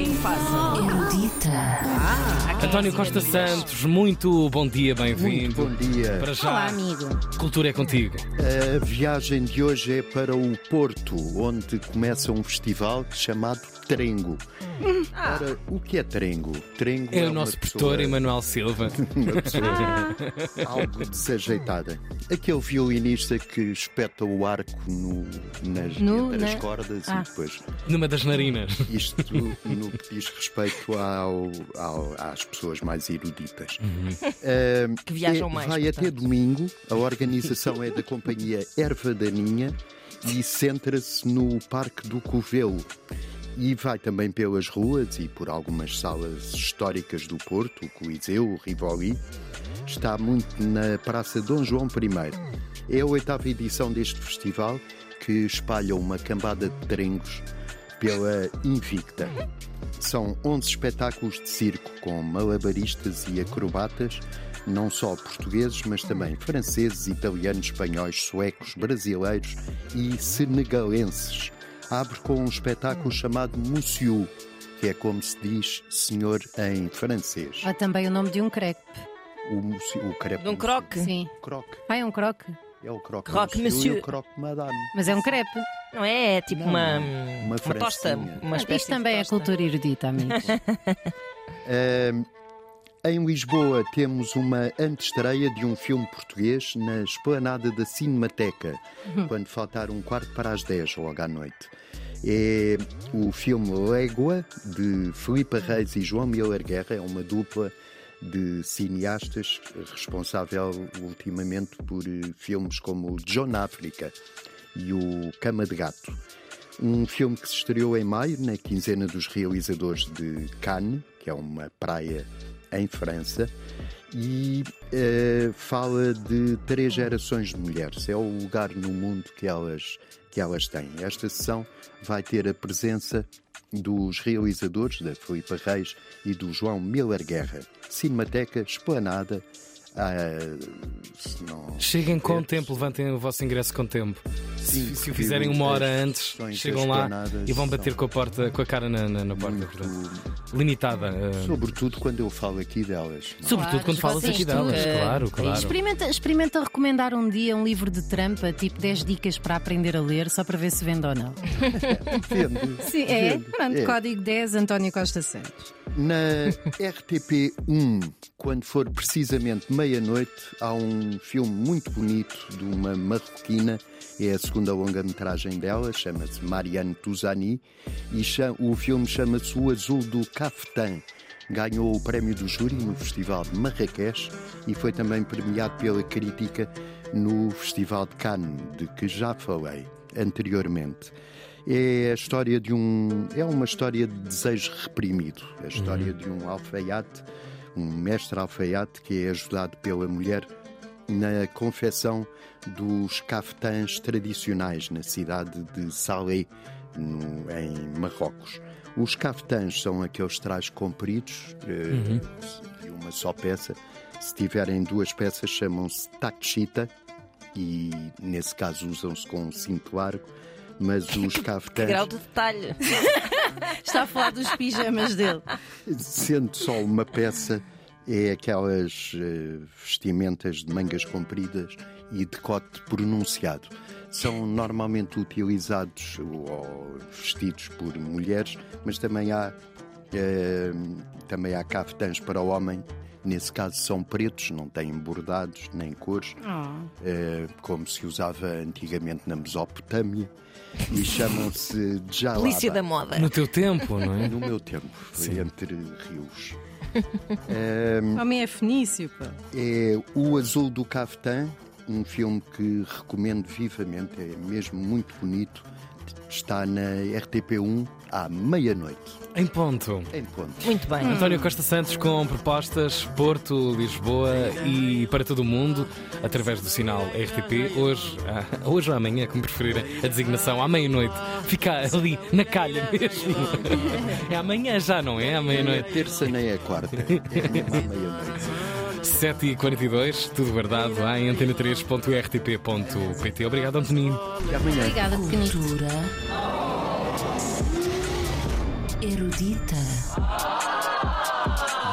Erudita. António Costa Santos, muito bom dia, Muito bem-vindo. bom dia. Para já, Olá, amigo. cultura é contigo. A viagem de hoje é para o Porto, onde começa um festival chamado Trengo. Ora, o que é Trengo? Trengo É o uma nosso pessoa- professor Emanuel Silva. uma pessoa algo desajeitada. Aquele violinista que espeta o arco no, nas, No- entre as na- cordas Ah. e depois. Numa das narinas. Isto no que diz respeito ao- ao- às pessoas mais eruditas. Ah, Que viajam é- mais, Vai até portanto. domingo. A organização é da companhia Erva Daninha e centra-se no Parque do Covelo. E vai também pelas ruas e por algumas salas históricas do Porto, o Coliseu, o Rivoli. Está muito na Praça Dom João I. É a oitava edição deste festival que espalha uma cambada de trengos pela Invicta. São 11 espetáculos de circo com malabaristas e acrobatas, não só portugueses, mas também franceses, italianos, espanhóis, suecos, brasileiros e senegalenses. Abre com um espetáculo chamado Monsieur, que é como se diz senhor em francês. Há também o nome de um crepe. O, monsieur, o crepe. De um croque. Sim. Croque. Ah, é um croque. É o croque, Croque monsieur, monsieur. e o croque madame. Mas é um crepe. Não é? É tipo Não, uma, uma uma tosta. Uma espécie Isto também de é cultura erudita, amigos. Ahm, em Lisboa temos uma antestreia de um filme português na esplanada da Cinemateca, quando faltar um quarto para as 10, logo à noite. É o filme Légua, de Filipe Reis e João Miller Guerra, é uma dupla de cineastas responsável ultimamente por eh, filmes como John África e o Cama de Gato. Um filme que se estreou em maio, na quinzena dos realizadores de Cannes, que é uma praia em França, e eh, fala de três gerações de mulheres. É o lugar no mundo que elas, que elas têm. Esta sessão vai ter a presença dos realizadores, da Filipe Reis e do João Miller Guerra. Cinemateca, Esplanada. não- Cheguem com tempo, levantem o vosso ingresso com tempo. Sim, Se, se o fizerem uma hora antes, chegam lá e vão bater com a, porta, com a cara na, na- na porta. muito- Limitada. eh, Sobretudo quando eu falo aqui delas. não é? Sobretudo Claro, quando falas aqui delas, tudo. claro, claro. Experimenta, experimenta recomendar um dia um livro de trampa, tipo 10 dicas para aprender a ler, só para ver se vende ou não. Depende. Sim, é. Depende. Pronto, É. código 10, António Costa Santos. Na RTP1, quando for precisamente meia-noite, há um filme muito bonito de uma marroquina. É a segunda longa-metragem dela, chama-se Marianne Touzani, e o filme chama-se O Azul do Caftan. Ganhou o prémio do júri no Festival de Marrakech e foi também premiado pela crítica no Festival de Cannes, de que já falei anteriormente. É a história de um. É uma história de desejo reprimido. A história de um alfaiate, um mestre alfaiate que é ajudado pela mulher na confecção dos caftãs tradicionais na cidade de Salé, no- em Marrocos. Os caftãs são aqueles trajes compridos eh, de uma só peça. Se tiverem duas peças, chamam-se tachita e, nesse caso, usam-se com um cinto largo. Mas os Que caftãs, grau de detalhe. Está a falar dos pijamas dele. sendo só uma peça, é aquelas eh, vestimentas de mangas compridas e decote pronunciado. São normalmente utilizados ou vestidos por mulheres, mas também há, eh, também há caftãs para o homem. Nesse caso são pretos, não têm bordados nem cores, eh, como se usava antigamente na Mesopotâmia, e chamam-se jalaba. Polícia da moda. No teu tempo, não é? No meu tempo, foi Sim. entre rios. Homem é fenício, pá. É O Azul do Caftan, um filme que recomendo vivamente, é mesmo muito bonito. Está na RTP1 à meia-noite, Em ponto. em ponto. Muito bem. António Costa Santos com propostas Porto, Lisboa e para todo o mundo através do sinal RTP. Hoje, ah, hoje ou amanhã, como preferirem, a designação à meia-noite. Fica ali na calha mesmo. É amanhã já, não é? À meia-noite. terça nem a quarta, é mesmo à meia-noite. 7h42, tudo guardado em antena3.rtp.pt. Obrigado, Antonino. Amanhã. Obrigada. Cultura Erudita.